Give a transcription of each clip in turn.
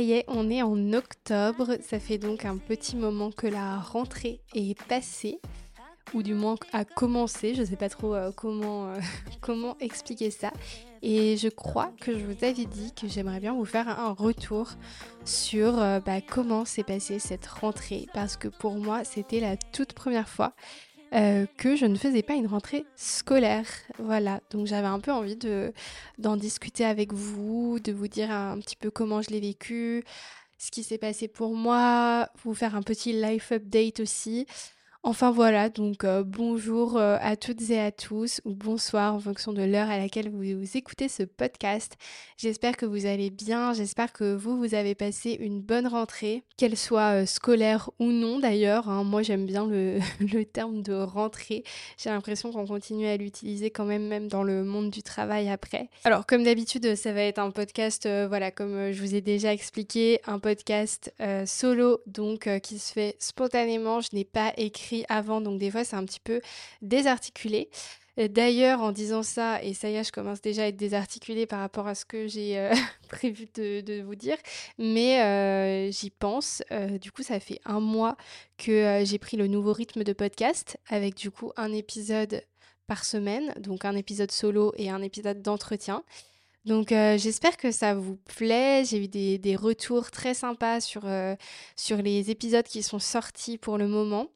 Y est, on est en octobre. Ça fait donc un petit moment que la rentrée est passée, ou du moins a commencé. Je ne sais pas trop euh, comment, euh, comment expliquer ça. Et je crois que je vous avais dit que j'aimerais bien vous faire un retour sur euh, bah, comment s'est passée cette rentrée. Parce que pour moi, c'était la toute première fois euh, que je ne faisais pas une rentrée scolaire. Voilà, donc j'avais un peu envie de, d'en discuter avec vous, de vous dire un petit peu comment je l'ai vécu, ce qui s'est passé pour moi, vous faire un petit life update aussi. Enfin voilà, donc euh, bonjour euh, à toutes et à tous, ou bonsoir en fonction de l'heure à laquelle vous, écoutez ce podcast. J'espère que vous allez bien, j'espère que vous, vous avez passé une bonne rentrée, qu'elle soit euh, scolaire ou non d'ailleurs. Hein. Moi j'aime bien le, terme de rentrée, j'ai l'impression qu'on continue à l'utiliser quand même même dans le monde du travail après. Alors comme d'habitude, ça va être un podcast, voilà, comme je vous ai déjà expliqué, un podcast solo, donc qui se fait spontanément, je n'ai pas écrit avant, donc des fois c'est un petit peu désarticulé. D'ailleurs, en disant ça, et ça y est, je commence déjà à être désarticulée par rapport à ce que j'ai euh, prévu de, vous dire, mais euh, j'y pense. Euh, du coup, ça fait un mois que j'ai pris le nouveau rythme de podcast, avec du coup un épisode par semaine, donc un épisode solo et un épisode d'entretien. Donc j'espère que ça vous plaît. J'ai eu des, des, retours très sympas sur, sur les épisodes qui sont sortis pour le moment.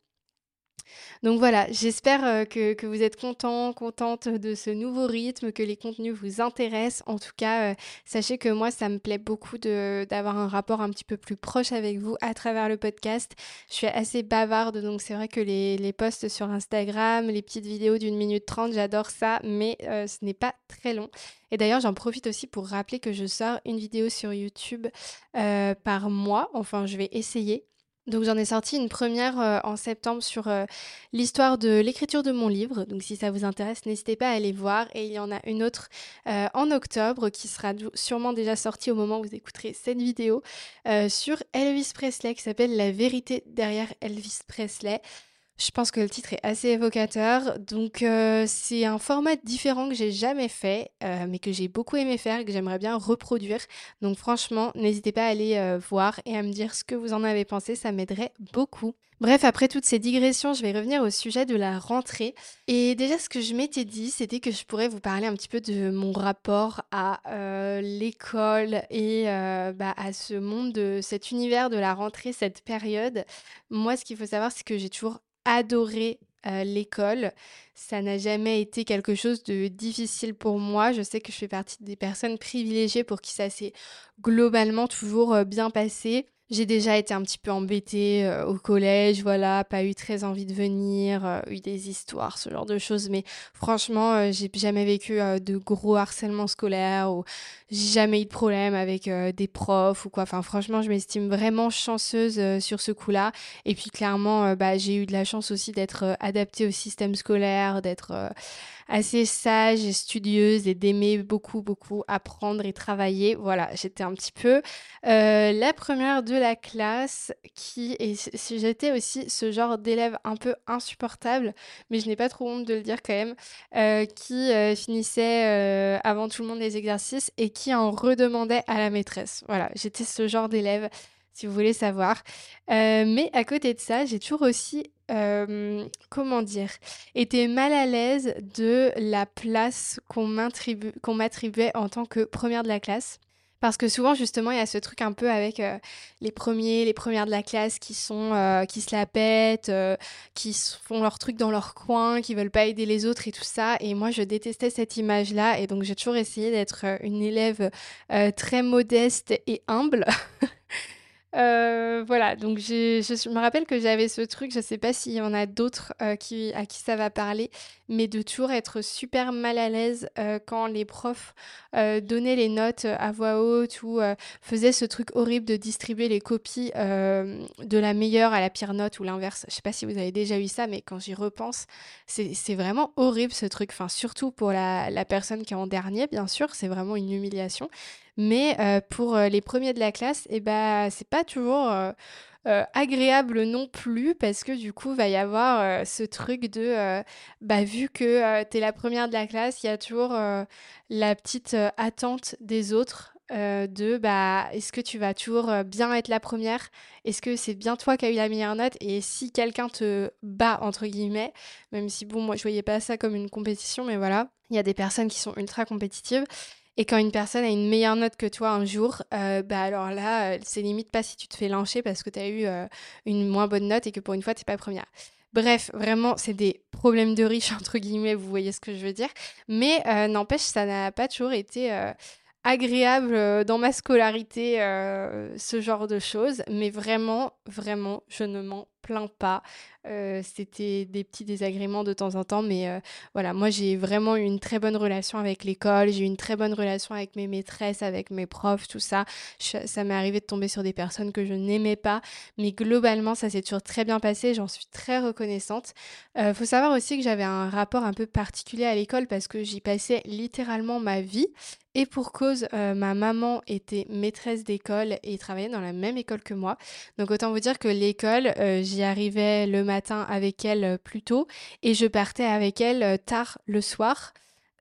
Donc voilà, j'espère euh, que, vous êtes contents, contentes de ce nouveau rythme, que les contenus vous intéressent. En tout cas, euh, sachez que moi, ça me plaît beaucoup d'avoir un rapport un petit peu plus proche avec vous à travers le podcast. Je suis assez bavarde, donc c'est vrai que les, les, posts sur Instagram, les petites vidéos d'une minute trente, j'adore ça, mais euh, ce n'est pas très long. Et d'ailleurs, j'en profite aussi pour rappeler que je sors une vidéo sur YouTube par mois. Enfin, je vais essayer. Donc j'en ai sorti une première euh, en septembre sur euh, l'histoire de l'écriture de mon livre. Donc si ça vous intéresse, n'hésitez pas à aller voir. Et il y en a une autre euh, en octobre qui sera sûrement déjà sortie au moment où vous écouterez cette vidéo sur Elvis Presley qui s'appelle La vérité derrière Elvis Presley. Je pense que le titre est assez évocateur. Donc, euh, c'est un format différent que j'ai jamais fait, euh, mais que j'ai beaucoup aimé faire et que j'aimerais bien reproduire. Donc, franchement, n'hésitez pas à aller euh, voir et à me dire ce que vous en avez pensé. Ça m'aiderait beaucoup. Bref, après toutes ces digressions, je vais revenir au sujet de la rentrée. Et déjà, ce que je m'étais dit, c'était que je pourrais vous parler un petit peu de mon rapport à l'école et bah, à ce monde, de cet univers de la rentrée, cette période. Moi, ce qu'il faut savoir, c'est que j'ai toujours adoré l'école. Ça n'a jamais été quelque chose de difficile pour moi. Je sais que je fais partie des personnes privilégiées pour qui ça s'est globalement toujours bien passé. J'ai déjà été un petit peu embêtée euh, au collège, voilà, pas eu très envie de venir, euh, eu des histoires, ce genre de choses. Mais franchement, euh, j'ai jamais vécu de gros harcèlement scolaire ou j'ai jamais eu de problème avec des profs ou quoi. Enfin, franchement, je m'estime vraiment chanceuse sur ce coup-là. Et puis, clairement, bah, j'ai eu de la chance aussi d'être adaptée au système scolaire, d'être assez sage et studieuse et d'aimer beaucoup, beaucoup apprendre et travailler. Voilà, j'étais un petit peu euh, la première de la classe qui, et j'étais aussi ce genre d'élève un peu insupportable, mais je n'ai pas trop honte de le dire quand même, euh, qui euh, finissait avant tout le monde les exercices et qui en redemandait à la maîtresse. Voilà, j'étais ce genre d'élève si vous voulez savoir. mais à côté de ça, j'ai toujours aussi comment dire, était mal à l'aise de la place qu'on m'attribuait en tant que première de la classe. Parce que souvent, justement, il y a ce truc un peu avec les premiers, les premières de la classe qui sont, qui se la pètent, qui font leur truc dans leur coin, qui veulent pas aider les autres et tout ça. Et moi, je détestais cette image-là. Et donc, j'ai toujours essayé d'être une élève très modeste et humble. Euh, voilà, donc je me rappelle que j'avais ce truc, je sais pas s'il y en a d'autres euh, à qui ça va parler, mais de toujours être super mal à l'aise euh, quand les profs donnaient les notes à voix haute ou faisaient ce truc horrible de distribuer les copies de la meilleure à la pire note ou l'inverse. Je sais pas si vous avez déjà eu ça, mais quand j'y repense, c'est vraiment horrible ce truc. Enfin, surtout pour la, la personne qui est en dernier, bien sûr, c'est vraiment une humiliation. Mais euh, pour euh, les premiers de la classe, et eh ben, c'est pas toujours euh, agréable non plus parce que du coup, va y avoir ce truc de bah, vu que tu es la première de la classe, il y a toujours la petite attente des autres de bah, est-ce que tu vas toujours bien être la première? Est-ce que c'est bien toi qui as eu la meilleure note? Et si quelqu'un te bat, entre guillemets, même si bon, moi je voyais pas ça comme une compétition, mais voilà, il y a des personnes qui sont ultra compétitives. Et quand une personne a une meilleure note que toi un jour, bah alors là, c'est limite pas si tu te fais lyncher parce que tu as eu une moins bonne note et que pour une fois, tu pas première. Bref, vraiment, c'est des problèmes de riches, entre guillemets, vous voyez ce que je veux dire. Mais euh, n'empêche, ça n'a pas toujours été euh, agréable euh, dans ma scolarité, ce genre de choses. Mais vraiment, vraiment, je ne m'en plains pas. Euh, c'était des petits désagréments de temps en temps, mais euh, voilà, moi j'ai vraiment eu une très bonne relation avec l'école, j'ai eu une très bonne relation avec mes maîtresses, avec mes profs, tout ça. ça m'est arrivé de tomber sur des personnes que je n'aimais pas, mais globalement ça s'est toujours très bien passé, j'en suis très reconnaissante. Euh, faut savoir aussi que j'avais un rapport un peu particulier à l'école parce que j'y passais littéralement ma vie. Et pour cause, ma maman était maîtresse d'école et travaillait dans la même école que moi. Donc autant vous dire que l'école, j'y arrivais le matin avec elle euh, plus tôt et je partais avec elle euh, tard le soir.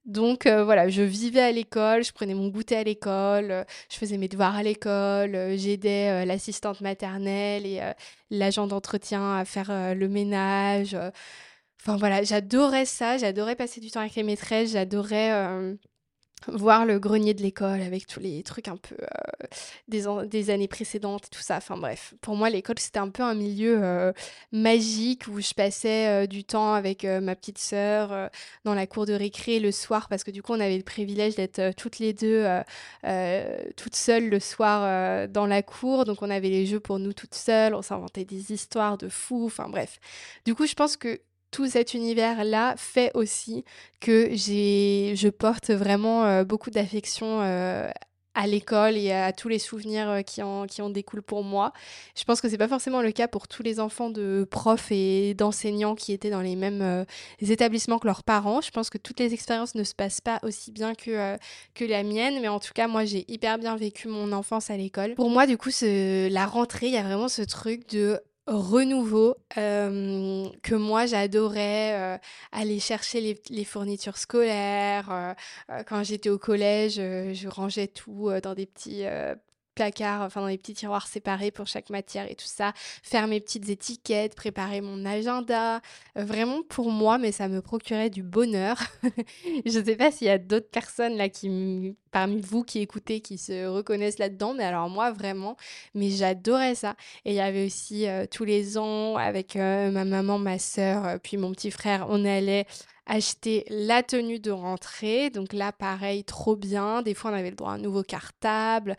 Donc euh, voilà, je vivais à l'école, je prenais mon goûter à l'école, je faisais mes devoirs à l'école, j'aidais l'assistante maternelle et l'agent d'entretien à faire le ménage. Enfin voilà, j'adorais ça, j'adorais passer du temps avec les maîtresses, j'adorais voir le grenier de l'école avec tous les trucs un peu euh, des, des, années précédentes et tout ça. Enfin bref, pour moi l'école c'était un peu un milieu euh, magique où je passais euh, du temps avec ma petite sœur dans la cour de récré le soir parce que du coup on avait le privilège d'être toutes les deux toutes seules le soir dans la cour. Donc on avait les jeux pour nous toutes seules, on s'inventait des histoires de fous. Enfin bref. Du coup je pense que tout cet univers-là fait aussi que j'ai, je porte vraiment euh, beaucoup d'affection euh, à l'école et à tous les souvenirs euh, qui, en, qui en découlent pour moi. Je pense que c'est pas forcément le cas pour tous les enfants de profs et d'enseignants qui étaient dans les mêmes établissements que leurs parents. Je pense que toutes les expériences ne se passent pas aussi bien que, que la mienne, mais en tout cas, moi, j'ai hyper bien vécu mon enfance à l'école. Pour moi, du coup, la rentrée, il y a vraiment ce truc de renouveau euh, que moi j'adorais euh, aller chercher les, fournitures scolaires. Euh, quand j'étais au collège, je rangeais tout dans des petits placards, enfin dans les petits tiroirs séparés pour chaque matière et tout ça, faire mes petites étiquettes, préparer mon agenda, euh, vraiment pour moi, mais ça me procurait du bonheur. je ne sais pas s'il y a d'autres personnes là qui, parmi vous qui écoutez, qui se reconnaissent là-dedans, mais alors moi vraiment, mais j'adorais ça. Et il y avait aussi euh, tous les ans avec euh, ma maman, ma soeur, puis mon petit frère, on allait acheter la tenue de rentrée. Donc là, pareil, trop bien. Des fois, on avait le droit à un nouveau cartable.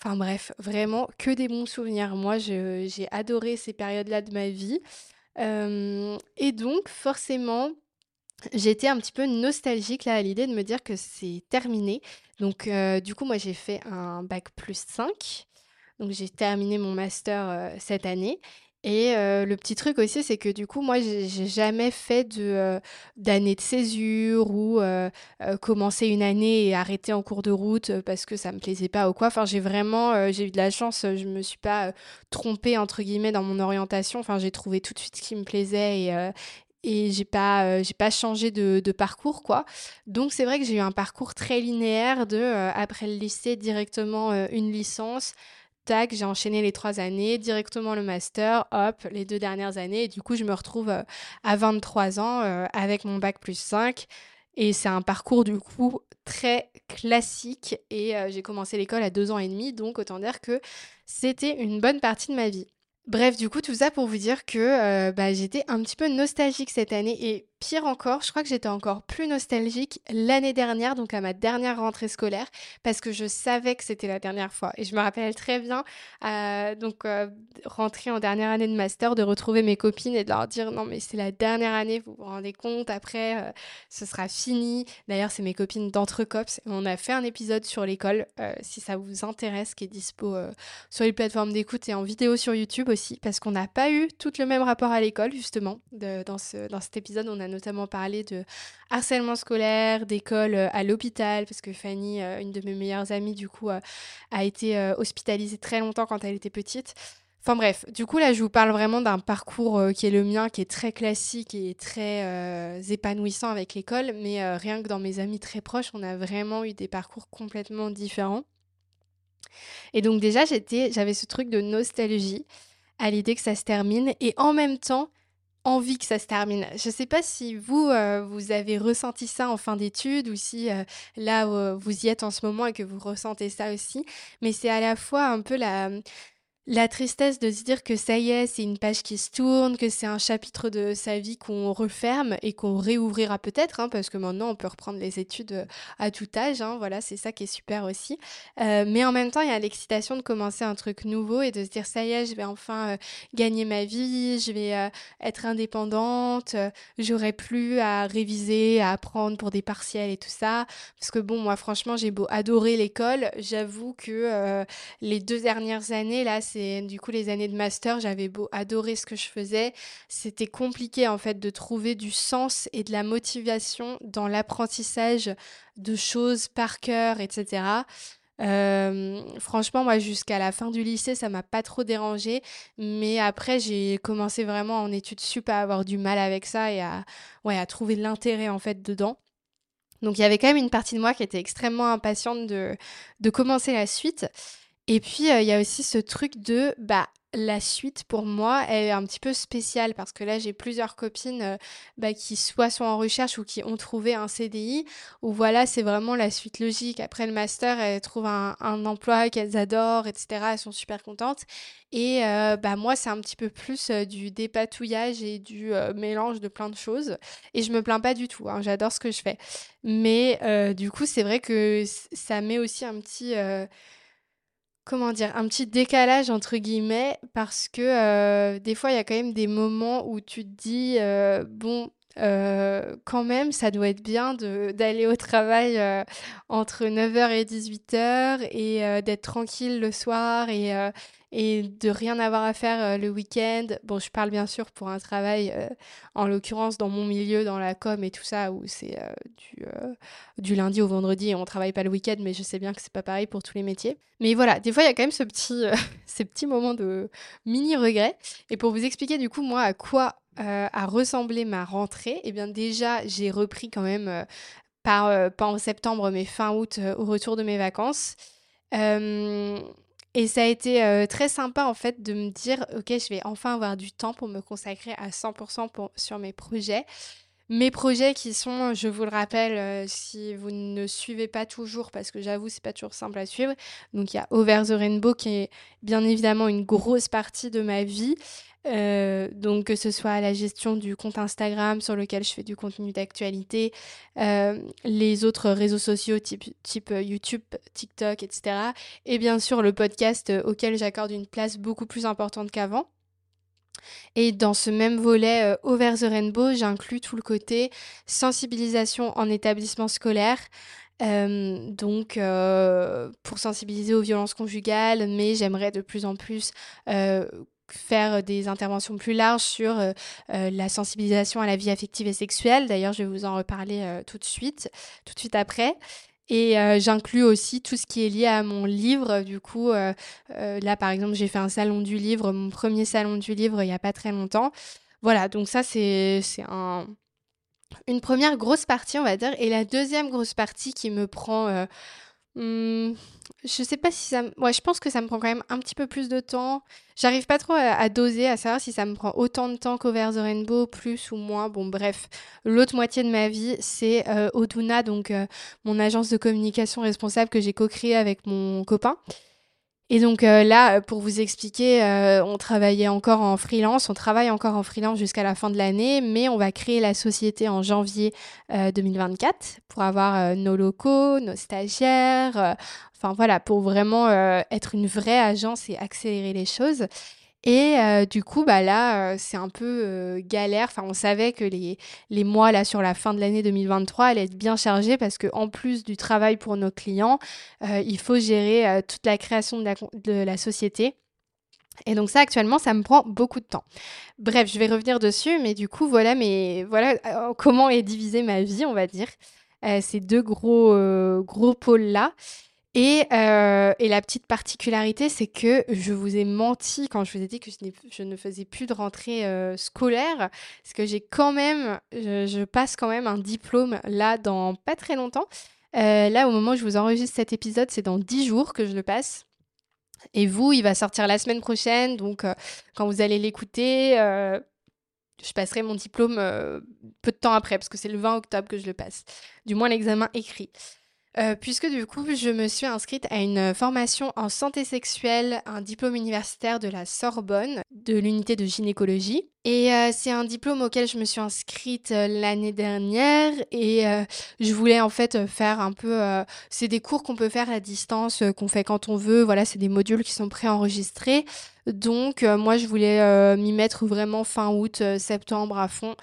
Enfin bref, vraiment que des bons souvenirs. Moi, j'ai adoré ces périodes-là de ma vie. et donc, forcément, j'étais un petit peu nostalgique là à l'idée de me dire que c'est terminé. Donc, du coup, moi, j'ai fait un bac plus 5. Donc, j'ai terminé mon master cette année. Et le petit truc aussi, c'est que du coup, moi, j'ai jamais fait de, d'année de césure ou commencer une année et arrêter en cours de route parce que ça me plaisait pas ou quoi. Enfin, j'ai vraiment, j'ai eu de la chance, je me suis pas trompée entre guillemets dans mon orientation. Enfin, j'ai trouvé tout de suite ce qui me plaisait et, et j'ai pas j'ai pas changé de, de, parcours quoi donc c'est vrai que j'ai eu un parcours très linéaire de après le lycée directement une licence j'ai enchaîné les trois années, directement le master, hop, les deux dernières années. Et du coup, je me retrouve euh, à 23 ans euh, avec mon bac plus 5. Et c'est un parcours du coup très classique. Et euh, j'ai commencé l'école à deux ans et demi, donc autant dire que c'était une bonne partie de ma vie. Bref, du coup, tout ça pour vous dire que bah, j'étais un petit peu nostalgique cette année. Et pire encore, je crois que j'étais encore plus nostalgique l'année dernière, donc à ma dernière rentrée scolaire, parce que je savais que c'était la dernière fois. Et je me rappelle très bien, euh, donc euh, en dernière année de master, de retrouver mes copines et de leur dire non mais c'est la dernière année, vous vous rendez compte, après euh, ce sera fini. D'ailleurs c'est mes copines d'Entrecops, on a fait un épisode sur l'école, si ça vous intéresse, qui est dispo sur les plateformes d'écoute et en vidéo sur YouTube aussi, parce qu'on n'a pas eu tout le même rapport à l'école justement. dans, dans cet épisode, on a notamment parlé de harcèlement scolaire, d'école euh, à l'hôpital, parce que Fanny, euh, une de mes meilleures amies, du coup, euh, a été hospitalisée très longtemps quand elle était petite. Enfin bref, du coup là je vous parle vraiment d'un parcours qui est le mien, qui est très classique et très épanouissant avec l'école, mais rien que dans mes amis très proches, on a vraiment eu des parcours complètement différents. Et donc déjà, j'avais ce truc de nostalgie à l'idée que ça se termine et en même temps envie que ça se termine. Je ne sais pas si vous, euh, vous avez ressenti ça en fin d'études ou si euh, là où vous y êtes en ce moment et que vous ressentez ça aussi, mais c'est à la fois un peu la la tristesse de se dire que ça y est, c'est une page qui se tourne, que c'est un chapitre de sa vie qu'on referme et qu'on réouvrira peut-être, hein, parce que maintenant on peut reprendre les études euh, à tout âge, hein, voilà, c'est ça qui est super aussi. Euh, mais en même temps, il y a l'excitation de commencer un truc nouveau et de se dire ça y est, je vais enfin euh, gagner ma vie, je vais être indépendante, j'aurai plus à réviser, à apprendre pour des partiels et tout ça. Parce que bon, moi franchement, j'ai beau adorer l'école, j'avoue que les deux dernières années, là, c'est du coup les années de master, j'avais beau adorer ce que je faisais, c'était compliqué en fait de trouver du sens et de la motivation dans l'apprentissage de choses par cœur, etc. Franchement, moi, jusqu'à la fin du lycée, ça m'a pas trop dérangé. Mais après, j'ai commencé vraiment en études sup à avoir du mal avec ça et à, ouais, à trouver l'intérêt en fait dedans. Donc, il y avait quand même une partie de moi qui était extrêmement impatiente de, de commencer la suite. Et puis, euh, il y a aussi ce truc de, bah, la suite pour moi, est un petit peu spéciale parce que là, j'ai plusieurs copines euh, bah, qui soit sont en recherche ou qui ont trouvé un CDI, où voilà, c'est vraiment la suite logique. Après le master, elles trouvent un, emploi qu'elles adorent, etc. Elles sont super contentes. Et euh, bah, moi, c'est un petit peu plus du dépatouillage et du mélange de plein de choses. Et je me plains pas du tout, hein, j'adore ce que je fais. Mais du coup, c'est vrai que ça met aussi un petit comment dire, un petit décalage entre guillemets parce que euh, des fois il y a quand même des moments où tu te dis euh, bon euh, quand même ça doit être bien d'aller au travail entre 9h et 18h et d'être tranquille le soir et, et de rien avoir à faire euh, le week-end. Bon, je parle bien sûr pour un travail, euh, en l'occurrence dans mon milieu, dans la com et tout ça, où c'est euh, du, du, lundi au vendredi et on travaille pas le week-end, mais je sais bien que c'est pas pareil pour tous les métiers. Mais voilà, des fois il y a quand même ce petit, ces petits moments de mini regret. Et pour vous expliquer du coup moi à quoi a ressemblé ma rentrée, et eh bien déjà j'ai repris quand même par, pas en septembre mais fin août au retour de mes vacances. Et ça a été euh, très sympa en fait de me dire, ok, je vais enfin avoir du temps pour me consacrer à 100% pour, sur mes projets. Mes projets qui sont, je vous le rappelle, euh, si vous ne suivez pas toujours, parce que j'avoue, c'est pas toujours simple à suivre. Donc il y a Over the Rainbow qui est bien évidemment une grosse partie de ma vie. Euh, donc que ce soit la gestion du compte Instagram sur lequel je fais du contenu d'actualité, euh, les autres réseaux sociaux type, euh, YouTube, TikTok, etc. Et bien sûr le podcast auquel j'accorde une place beaucoup plus importante qu'avant. Et dans ce même volet Over the Rainbow, j'inclus tout le côté sensibilisation en établissement scolaire. donc, pour sensibiliser aux violences conjugales, mais j'aimerais de plus en plus faire des interventions plus larges sur euh, euh, la sensibilisation à la vie affective et sexuelle. D'ailleurs, je vais vous en reparler euh, tout de suite, tout de suite après. Et j'inclus aussi tout ce qui est lié à mon livre. Du coup, là, par exemple, j'ai fait un salon du livre, mon premier salon du livre, il n'y a pas très longtemps. Voilà, donc ça, c'est un, une première grosse partie, on va dire. Et la deuxième grosse partie qui me prend Mmh, je sais pas si ça. Je pense que ça me prend quand même un petit peu plus de temps. J'arrive pas trop à, doser, à savoir si ça me prend autant de temps qu'Over the Rainbow, plus ou moins. Bon, bref. L'autre moitié de ma vie, c'est euh, Oduna, donc euh, mon agence de communication responsable que j'ai co-créée avec mon copain. Et donc euh, là, pour vous expliquer, euh, on travaillait encore en freelance, on travaille encore en freelance jusqu'à la fin de l'année, mais on va créer la société en janvier 2024 euh, pour avoir nos locaux, nos stagiaires, enfin voilà, pour vraiment être une vraie agence et accélérer les choses. Et du coup, bah là, c'est un peu galère. On savait que les, mois là sur la fin de l'année 2023 allaient être bien chargés parce que en plus du travail pour nos clients, il faut gérer toute la création de la, société. Et donc ça, actuellement, ça me prend beaucoup de temps. Bref, je vais revenir dessus, mais du coup, voilà, mais voilà comment est divisée ma vie, on va dire. ces deux gros, gros pôles-là. Euh, et, la petite particularité, c'est que je vous ai menti quand je vous ai dit que je, ne faisais plus de rentrée euh, scolaire, parce que j'ai quand même, je, passe quand même un diplôme là dans pas très longtemps. Euh, là, au moment où je vous enregistre cet épisode, c'est dans 10 jours que je le passe. Et vous, il va sortir la semaine prochaine, donc quand vous allez l'écouter, je passerai mon diplôme peu de temps après, parce que c'est le 20 octobre que je le passe. Du moins l'examen écrit. Euh, puisque du coup, je me suis inscrite à une formation en santé sexuelle, un diplôme universitaire de la Sorbonne, de l'unité de gynécologie. Et euh, c'est un diplôme auquel je me suis inscrite euh, l'année dernière et je voulais en fait faire un peu... c'est des cours qu'on peut faire à distance, qu'on fait quand on veut. Voilà, c'est des modules qui sont préenregistrés. Donc moi, je voulais m'y mettre vraiment fin août, septembre à fond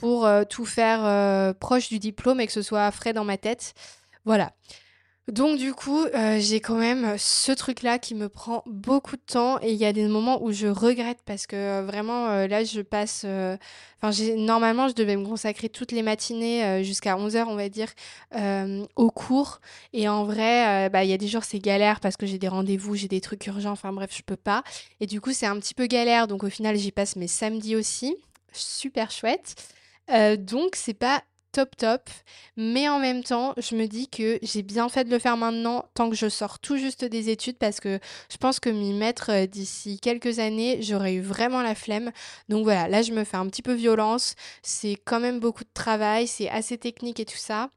pour tout faire proche du diplôme et que ce soit frais dans ma tête. Voilà. Donc du coup, euh, j'ai quand même ce truc-là qui me prend beaucoup de temps et il y a des moments où je regrette parce que euh, vraiment euh, là je passe enfin normalement je devais me consacrer toutes les matinées jusqu'à 11h on va dire au cours et en vrai bah il y a des jours c'est galère parce que j'ai des rendez-vous, j'ai des trucs urgents, enfin bref, je peux pas et du coup, c'est un petit peu galère donc au final, j'y passe mes samedis aussi. Super chouette. donc c'est pas top top. Mais en même temps, je me dis que j'ai bien fait de le faire maintenant tant que je sors tout juste des études parce que je pense que m'y mettre euh, d'ici quelques années, j'aurais eu vraiment la flemme. Donc voilà, là je me fais un petit peu violence. C'est quand même beaucoup de travail, c'est assez technique et tout ça.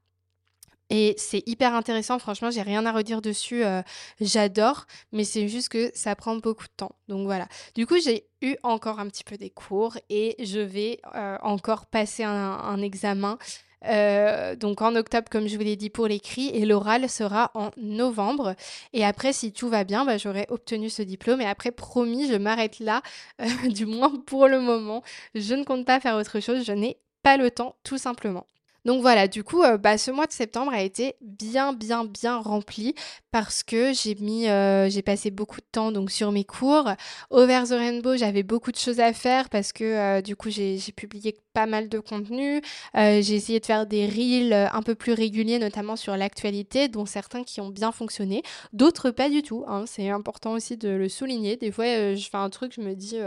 Et c'est hyper intéressant, franchement, j'ai rien à redire dessus, euh, j'adore, mais c'est juste que ça prend beaucoup de temps. Donc voilà. Du coup, j'ai eu encore un petit peu des cours et je vais euh, encore passer un examen euh, donc en octobre, comme je vous l'ai dit, pour l'écrit, et l'oral sera en novembre. Et après, si tout va bien, bah, j'aurai obtenu ce diplôme. Et après, promis, je m'arrête là, euh, du moins pour le moment. Je ne compte pas faire autre chose, je n'ai pas le temps, tout simplement. Donc voilà, du coup, euh, bah, ce mois de septembre a été bien, bien, bien rempli parce que j'ai mis, euh, j'ai passé beaucoup de temps donc sur mes cours. Over the Rainbow, j'avais beaucoup de choses à faire parce que euh, du coup, j'ai publié pas mal de contenu. j'ai essayé de faire des reels un peu plus réguliers, notamment sur l'actualité, dont certains qui ont bien fonctionné, d'autres pas du tout. Hein. C'est important aussi de le souligner. Des fois, je fais un truc, je me dis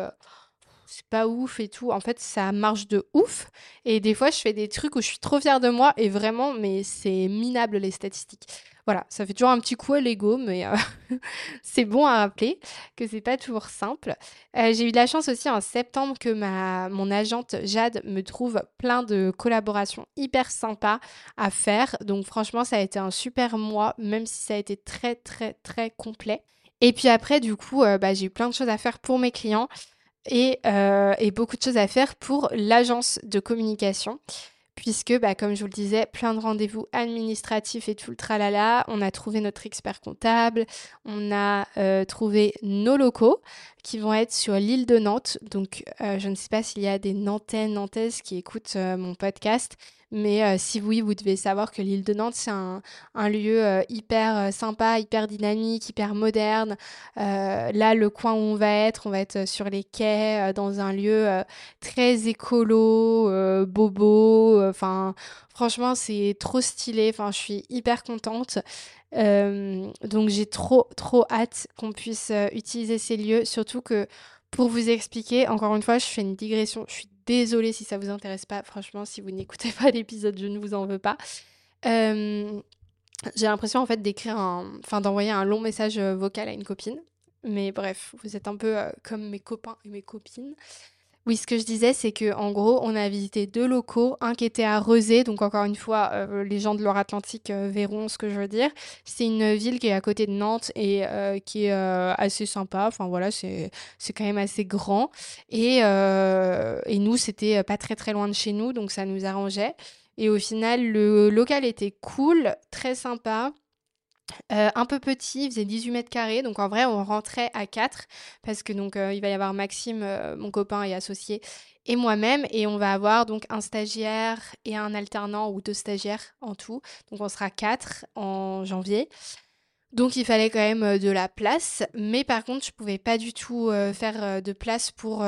c'est pas ouf et tout. En fait, ça marche de ouf. Et des fois, je fais des trucs où je suis trop fière de moi et vraiment, mais c'est minable les statistiques. Voilà, ça fait toujours un petit coup à l'ego, mais euh, c'est bon à rappeler que c'est pas toujours simple. Euh, j'ai eu de la chance aussi en septembre que ma, mon agente Jade me trouve plein de collaborations hyper sympas à faire. Donc franchement, ça a été un super mois, même si ça a été très très très complet. Et puis après, du coup, euh, bah, j'ai eu plein de choses à faire pour mes clients. Euh, et, beaucoup de choses à faire pour l'agence de communication. Puisque, bah, comme je vous le disais, plein de rendez-vous administratifs et tout le tralala. On a trouvé notre expert comptable, on a euh, trouvé nos locaux qui vont être sur l'île de Nantes. Donc, euh, je ne sais pas s'il y a des Nantais, Nantaises qui écoutent mon podcast, mais euh, si oui, vous devez savoir que l'île de Nantes, c'est un, lieu euh, hyper euh, sympa, hyper dynamique, hyper moderne. là, le coin où on va être, on va être sur les quais, dans un lieu très écolo, bobo. Enfin, franchement, c'est trop stylé. Enfin, je suis hyper contente. donc j'ai trop trop hâte qu'on puisse utiliser ces lieux, surtout que pour vous expliquer, encore une fois, je fais une digression, Désolée si ça vous intéresse pas. Franchement, si vous n'écoutez pas l'épisode, je ne vous en veux pas. Euh, j'ai l'impression en fait d'écrire enfin d'envoyer un long message euh, vocal à une copine. Mais bref, vous êtes un peu euh, comme mes copains et mes copines. Oui, ce que je disais, c'est que en gros, on a visité deux locaux, un qui était à Rezé, donc encore une fois, euh, les gens de l'Or-Atlantique euh, verront ce que je veux dire. C'est une ville qui est à côté de Nantes et euh, qui est assez sympa. Enfin voilà, c'est quand même assez grand. Et, et nous, c'était pas très très loin de chez nous, donc ça nous arrangeait. Et au final, le local était cool, très sympa. Euh, un peu petit, il faisait 18 mètres carrés, donc en vrai on rentrait à 4 parce que donc euh, il va y avoir Maxime, euh, mon copain et associé, et moi-même, et on va avoir donc un stagiaire et un alternant ou deux stagiaires en tout, donc on sera 4 en janvier. Donc il fallait quand même euh, de la place, mais par contre je pouvais pas du tout euh, faire euh, de place pour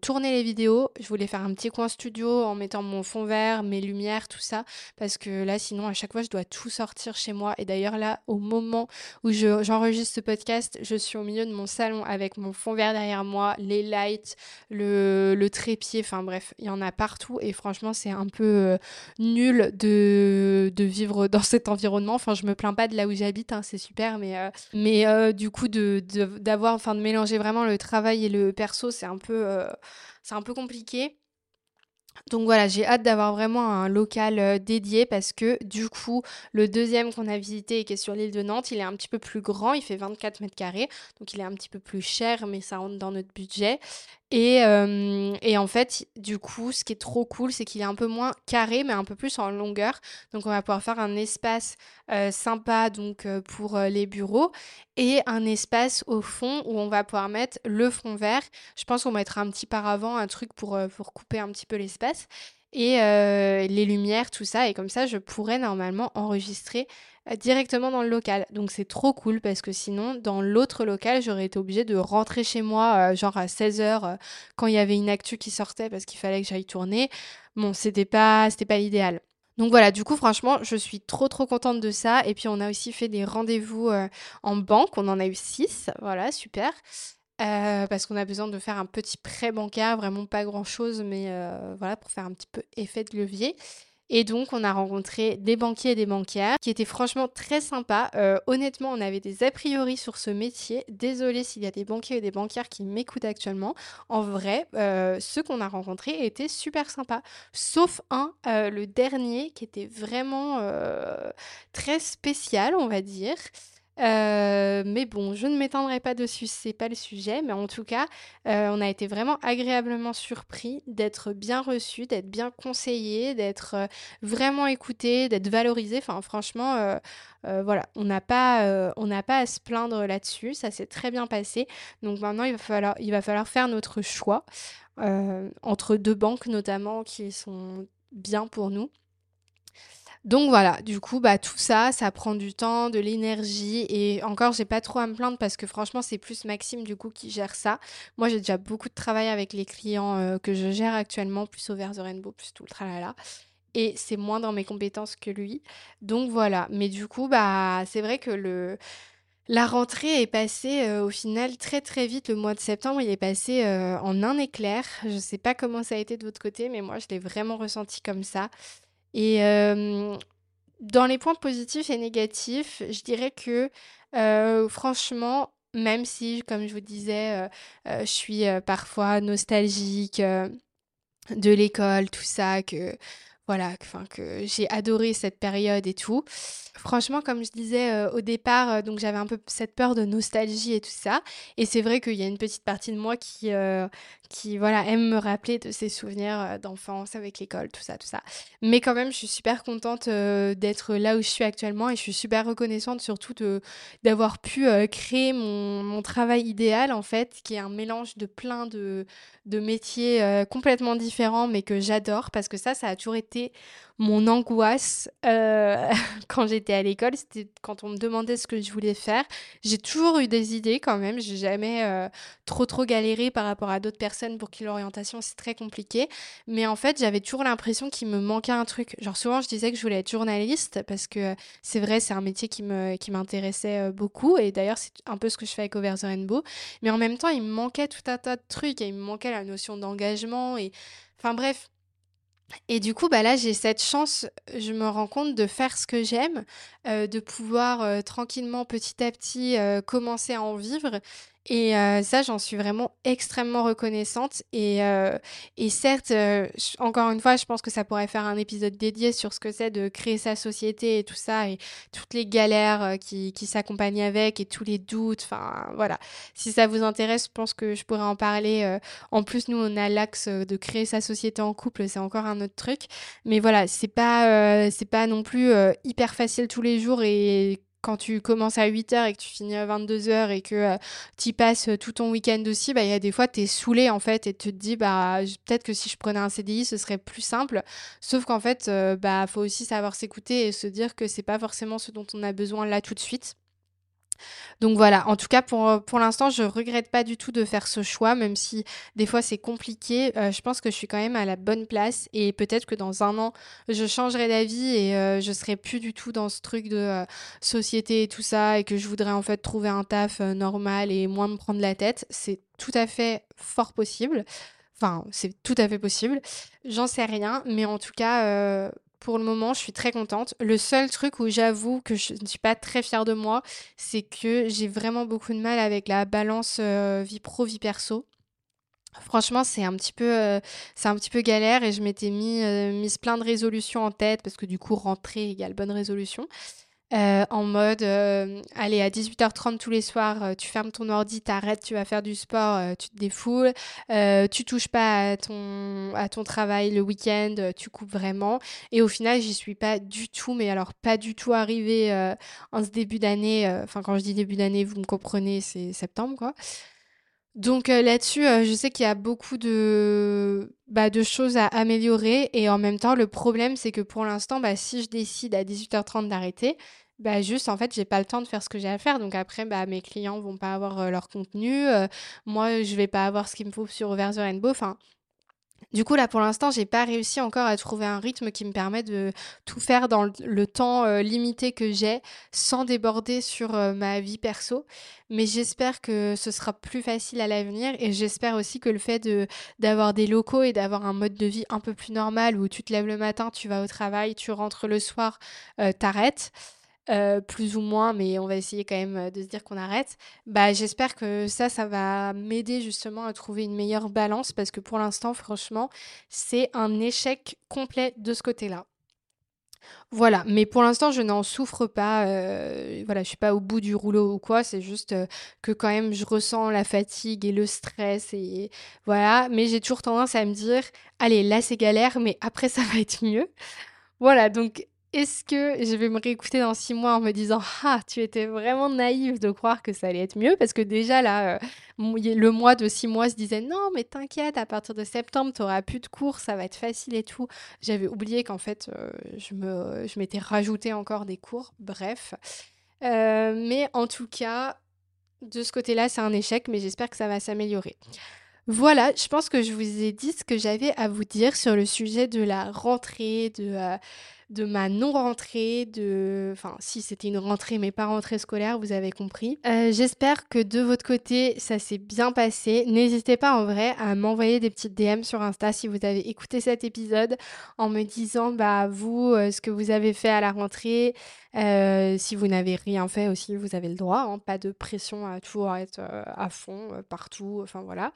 tourner les vidéos. Je voulais faire un petit coin studio en mettant mon fond vert, mes lumières, tout ça, parce que là sinon à chaque fois je dois tout sortir chez moi. Et d'ailleurs là au moment où j'enregistre ce podcast, je suis au milieu de mon salon avec mon fond vert derrière moi, les lights, le, trépied, enfin bref, il y en a partout et franchement c'est un peu nul de, de vivre dans cet environnement. Enfin je me plains pas de là où j'habite, hein, c'est mais, mais du coup, de, d'avoir, enfin, mélanger vraiment le travail et le perso, c'est un peu, c'est un peu compliqué. Donc voilà, j'ai hâte d'avoir vraiment un local dédié parce que du coup, le deuxième qu'on a visité et qui est sur l'île de Nantes, il est un petit peu plus grand, il fait 24 mètres carrés, donc il est un petit peu plus cher, mais ça rentre dans notre budget. Et, et, en fait, du coup, ce qui est trop cool, c'est qu'il est un peu moins carré, mais un peu plus en longueur. Donc, on va pouvoir faire un espace sympa donc pour les bureaux et un espace au fond où on va pouvoir mettre le fond vert. Je pense qu'on mettra un petit paravent, un truc pour couper un petit peu l'espace et les lumières, tout ça. Et comme ça, je pourrais normalement enregistrer euh, directement dans le local. Donc c'est trop cool parce que sinon, dans l'autre local, j'aurais été obligée de rentrer chez moi, euh, genre à 16h, euh, quand il y avait une actu qui sortait parce qu'il fallait que j'aille tourner. Bon, c'était pas, c'était pas l'idéal. Donc voilà, du coup, franchement, je suis trop trop contente de ça. Et puis, on a aussi fait des rendez-vous en banque. On en a eu 6. Voilà, super. Parce qu'on a besoin de faire un petit prêt bancaire, vraiment pas grand chose, mais voilà, pour faire un petit peu effet de levier. Et donc, on a rencontré des banquiers et des banquières qui étaient franchement très sympas. Euh, honnêtement, on avait des a priori sur ce métier. Désolée s'il y a des banquiers et des banquières qui m'écoutent actuellement. En vrai, euh, ceux qu'on a rencontrés étaient super sympas. Sauf un, euh, le dernier, qui était vraiment très spécial, on va dire. Euh, mais bon, je ne m'étendrai pas dessus, c'est pas le sujet, mais en tout cas, euh, on a été vraiment agréablement surpris d'être bien reçu, d'être bien conseillé, d'être euh, vraiment écouté, d'être valorisé. Enfin, franchement, voilà, on n'a pas, on pas à se plaindre là-dessus. Ça s'est très bien passé. Donc maintenant, il va falloir, il va falloir faire notre choix entre deux banques notamment qui sont bien pour nous. Donc voilà, du coup, bah, tout ça, ça prend du temps, de l'énergie. Et encore, j'ai pas trop à me plaindre parce que franchement, c'est plus Maxime, du coup, qui gère ça. Moi, j'ai déjà beaucoup de travail avec les clients euh, que je gère actuellement, plus au Over the Rainbow, plus tout le tralala. Et c'est moins dans mes compétences que lui. Donc voilà. Mais du coup, bah, c'est vrai que le... La rentrée est passée euh, au final très très vite. Le mois de septembre, il est passé euh, en un éclair. Je sais pas comment ça a été de votre côté, mais moi, je l'ai vraiment ressenti comme ça. Et dans les points positifs et négatifs, je dirais que franchement, même si, comme je vous disais, je suis parfois nostalgique de l'école, tout ça, que voilà, enfin que j'ai adoré cette période et tout. Franchement, comme je disais euh, au départ, euh, donc j'avais un peu cette peur de nostalgie et tout ça. Et c'est vrai qu'il y a une petite partie de moi qui, euh, qui voilà, aime me rappeler de ces souvenirs d'enfance avec l'école, tout ça, tout ça. Mais quand même, je suis super contente d'être là où je suis actuellement et je suis super reconnaissante surtout d'avoir pu créer mon, mon, travail idéal en fait, qui est un mélange de plein de, de métiers complètement différents, mais que j'adore parce que ça, ça a toujours été mon angoisse euh, quand j'étais à l'école, c'était quand on me demandait ce que je voulais faire. J'ai toujours eu des idées quand même. J'ai jamais euh, trop trop galéré par rapport à d'autres personnes pour qui l'orientation c'est très compliqué. Mais en fait, j'avais toujours l'impression qu'il me manquait un truc. Genre souvent, je disais que je voulais être journaliste parce que c'est vrai, c'est un métier qui me qui m'intéressait euh, beaucoup. Et d'ailleurs, c'est un peu ce que je fais avec Over the Rainbow. Mais en même temps, il me manquait tout un tas de trucs et il me manquait la notion d'engagement et Enfin bref, et du coup, bah là, j'ai cette chance, je me rends compte de faire ce que j'aime, euh, de pouvoir euh, tranquillement, petit à petit, euh, commencer à en vivre et ça, j'en suis vraiment extrêmement reconnaissante. Et, et certes, encore une fois, je pense que ça pourrait faire un épisode dédié sur ce que c'est de créer sa société et tout ça, et toutes les galères qui, qui s'accompagnent avec, et tous les doutes. Enfin, voilà. Si ça vous intéresse, je pense que je pourrais en parler. En plus, nous, on a l'axe de créer sa société en couple, c'est encore un autre truc. Mais voilà, c'est pas, c'est pas non plus hyper facile tous les jours et quand tu commences à 8h et que tu finis à 22h et que euh, tu passes euh, tout ton week-end aussi, bah, il y a des fois, tu es saoulé en fait et tu te dis, bah, peut-être que si je prenais un CDI, ce serait plus simple. Sauf qu'en fait, euh, bah, faut aussi savoir s'écouter et se dire que c'est pas forcément ce dont on a besoin là tout de suite. Donc voilà, en tout cas pour, pour l'instant, je regrette pas du tout de faire ce choix, même si des fois c'est compliqué. Euh, je pense que je suis quand même à la bonne place et peut-être que dans un an, je changerai d'avis et euh, je serai plus du tout dans ce truc de euh, société et tout ça et que je voudrais en fait trouver un taf normal et moins me prendre la tête. C'est tout à fait fort possible. Enfin, c'est tout à fait possible. J'en sais rien, mais en tout cas, pour le moment, je suis très contente. Le seul truc où j'avoue que je ne suis pas très fière de moi, c'est que j'ai vraiment beaucoup de mal avec la balance euh, vie pro, vie perso. Franchement, c'est un petit peu, euh, un petit peu galère et je m'étais mis, euh, mise plein de résolutions en tête parce que du coup, rentrer égale bonne résolution. Euh, en mode, allez, à 18h30 tous les soirs, tu fermes ton ordi, t'arrêtes, tu vas faire du sport, tu te défoules, tu touches pas à ton, à ton travail le week-end, tu coupes vraiment. Et au final, j'y suis pas du tout, mais alors pas du tout arrivée en ce début d'année. Enfin, quand je dis début d'année, vous me comprenez, c'est septembre, quoi. Donc euh, là-dessus, euh, je sais qu'il y a beaucoup de, bah, de choses à améliorer et en même temps, le problème, c'est que pour l'instant, bah, si je décide à 18h30 d'arrêter, bah, juste, en fait, j'ai pas le temps de faire ce que j'ai à faire. Donc après, bah, mes clients vont pas avoir euh, leur contenu. moi, je vais pas avoir ce qu'il me faut sur Over the Rainbow. Du coup, là, pour l'instant, j'ai pas réussi encore à trouver un rythme qui me permet de tout faire dans le, temps euh, limité que j'ai, sans déborder sur euh, ma vie perso. Mais j'espère que ce sera plus facile à l'avenir et j'espère aussi que le fait d'avoir des locaux et d'avoir un mode de vie un peu plus normal où tu te lèves le matin, tu vas au travail, tu rentres le soir, euh, t'arrêtes. Euh, plus ou moins, mais on va essayer quand même euh, de se dire qu'on arrête. Bah, j'espère que ça, ça va m'aider justement à trouver une meilleure balance parce que pour l'instant, franchement, c'est un échec complet de ce côté-là. Voilà, mais pour l'instant, je n'en souffre pas. Euh, voilà, je suis pas au bout du rouleau ou quoi. C'est juste que quand même, je ressens la fatigue et le stress et voilà. Mais j'ai toujours tendance à me dire, allez, là c'est galère, mais après ça va être mieux. Voilà, donc est-ce que je vais me réécouter dans six mois en me disant Ah, tu étais vraiment naïve de croire que ça allait être mieux? Parce que déjà, là, euh, le mois de six mois se disait Non, mais t'inquiète, à partir de septembre, tu n'auras plus de cours, ça va être facile et tout. J'avais oublié qu'en fait, euh, je m'étais rajouté encore des cours. Bref. Euh, mais en tout cas, de ce côté-là, c'est un échec, mais j'espère que ça va s'améliorer. Voilà, je pense que je vous ai dit ce que j'avais à vous dire sur le sujet de la rentrée, de, de ma non-rentrée, de... Enfin, si c'était une rentrée, mais pas rentrée scolaire, vous avez compris. Euh, j'espère que de votre côté, ça s'est bien passé. N'hésitez pas en vrai à m'envoyer des petites DM sur Insta si vous avez écouté cet épisode en me disant, bah, vous, euh, ce que vous avez fait à la rentrée. Euh, si vous n'avez rien fait aussi, vous avez le droit. Hein. pas de pression à toujours être à fond, partout. Enfin, voilà.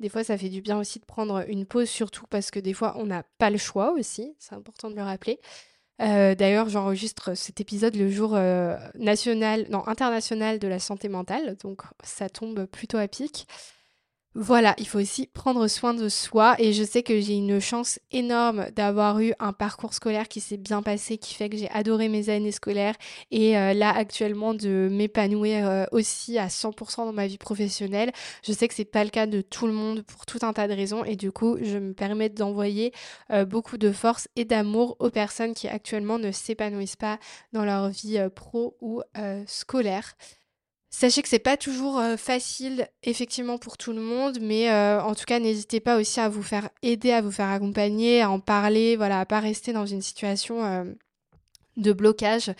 Des fois, ça fait du bien aussi de prendre une pause, surtout parce que des fois, on n'a pas le choix aussi. C'est important de le rappeler. Euh, d'ailleurs, j'enregistre cet épisode le jour euh, national, non, international de la santé mentale, donc ça tombe plutôt à pic. Voilà, il faut aussi prendre soin de soi et je sais que j'ai une chance énorme d'avoir eu un parcours scolaire qui s'est bien passé, qui fait que j'ai adoré mes années scolaires et euh, là actuellement de m'épanouir euh, aussi à 100% dans ma vie professionnelle. Je sais que c'est pas le cas de tout le monde pour tout un tas de raisons et du coup je me permets d'envoyer euh, beaucoup de force et d'amour aux personnes qui actuellement ne s'épanouissent pas dans leur vie pro ou scolaire. Sachez que c'est pas toujours facile effectivement pour tout le monde, mais en tout cas n'hésitez pas aussi à vous faire aider, à vous faire accompagner, à en parler, voilà, à pas rester dans une situation de blocage.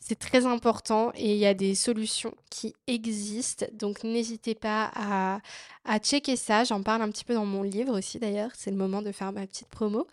C'est très important et il y a des solutions qui existent, donc n'hésitez pas à, à checker ça. J'en parle un petit peu dans mon livre aussi d'ailleurs, c'est le moment de faire ma petite promo.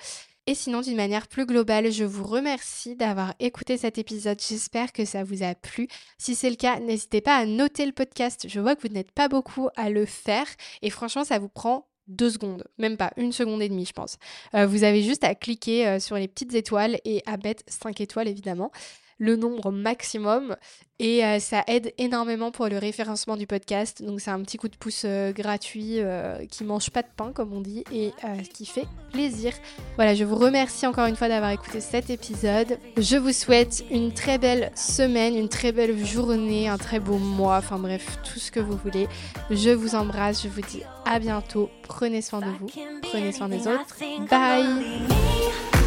Et sinon, d'une manière plus globale, je vous remercie d'avoir écouté cet épisode. J'espère que ça vous a plu. Si c'est le cas, n'hésitez pas à noter le podcast. Je vois que vous n'êtes pas beaucoup à le faire. Et franchement, ça vous prend deux secondes, même pas une seconde et demie, je pense. Euh, vous avez juste à cliquer euh, sur les petites étoiles et à mettre 5 étoiles, évidemment le nombre maximum et euh, ça aide énormément pour le référencement du podcast. Donc c'est un petit coup de pouce euh, gratuit euh, qui mange pas de pain comme on dit et qui fait plaisir. Voilà, je vous remercie encore une fois d'avoir écouté cet épisode. Je vous souhaite une très belle semaine, une très belle journée, un très beau mois, enfin bref, tout ce que vous voulez. Je vous embrasse, je vous dis à bientôt. Prenez soin de vous, prenez soin des autres. Bye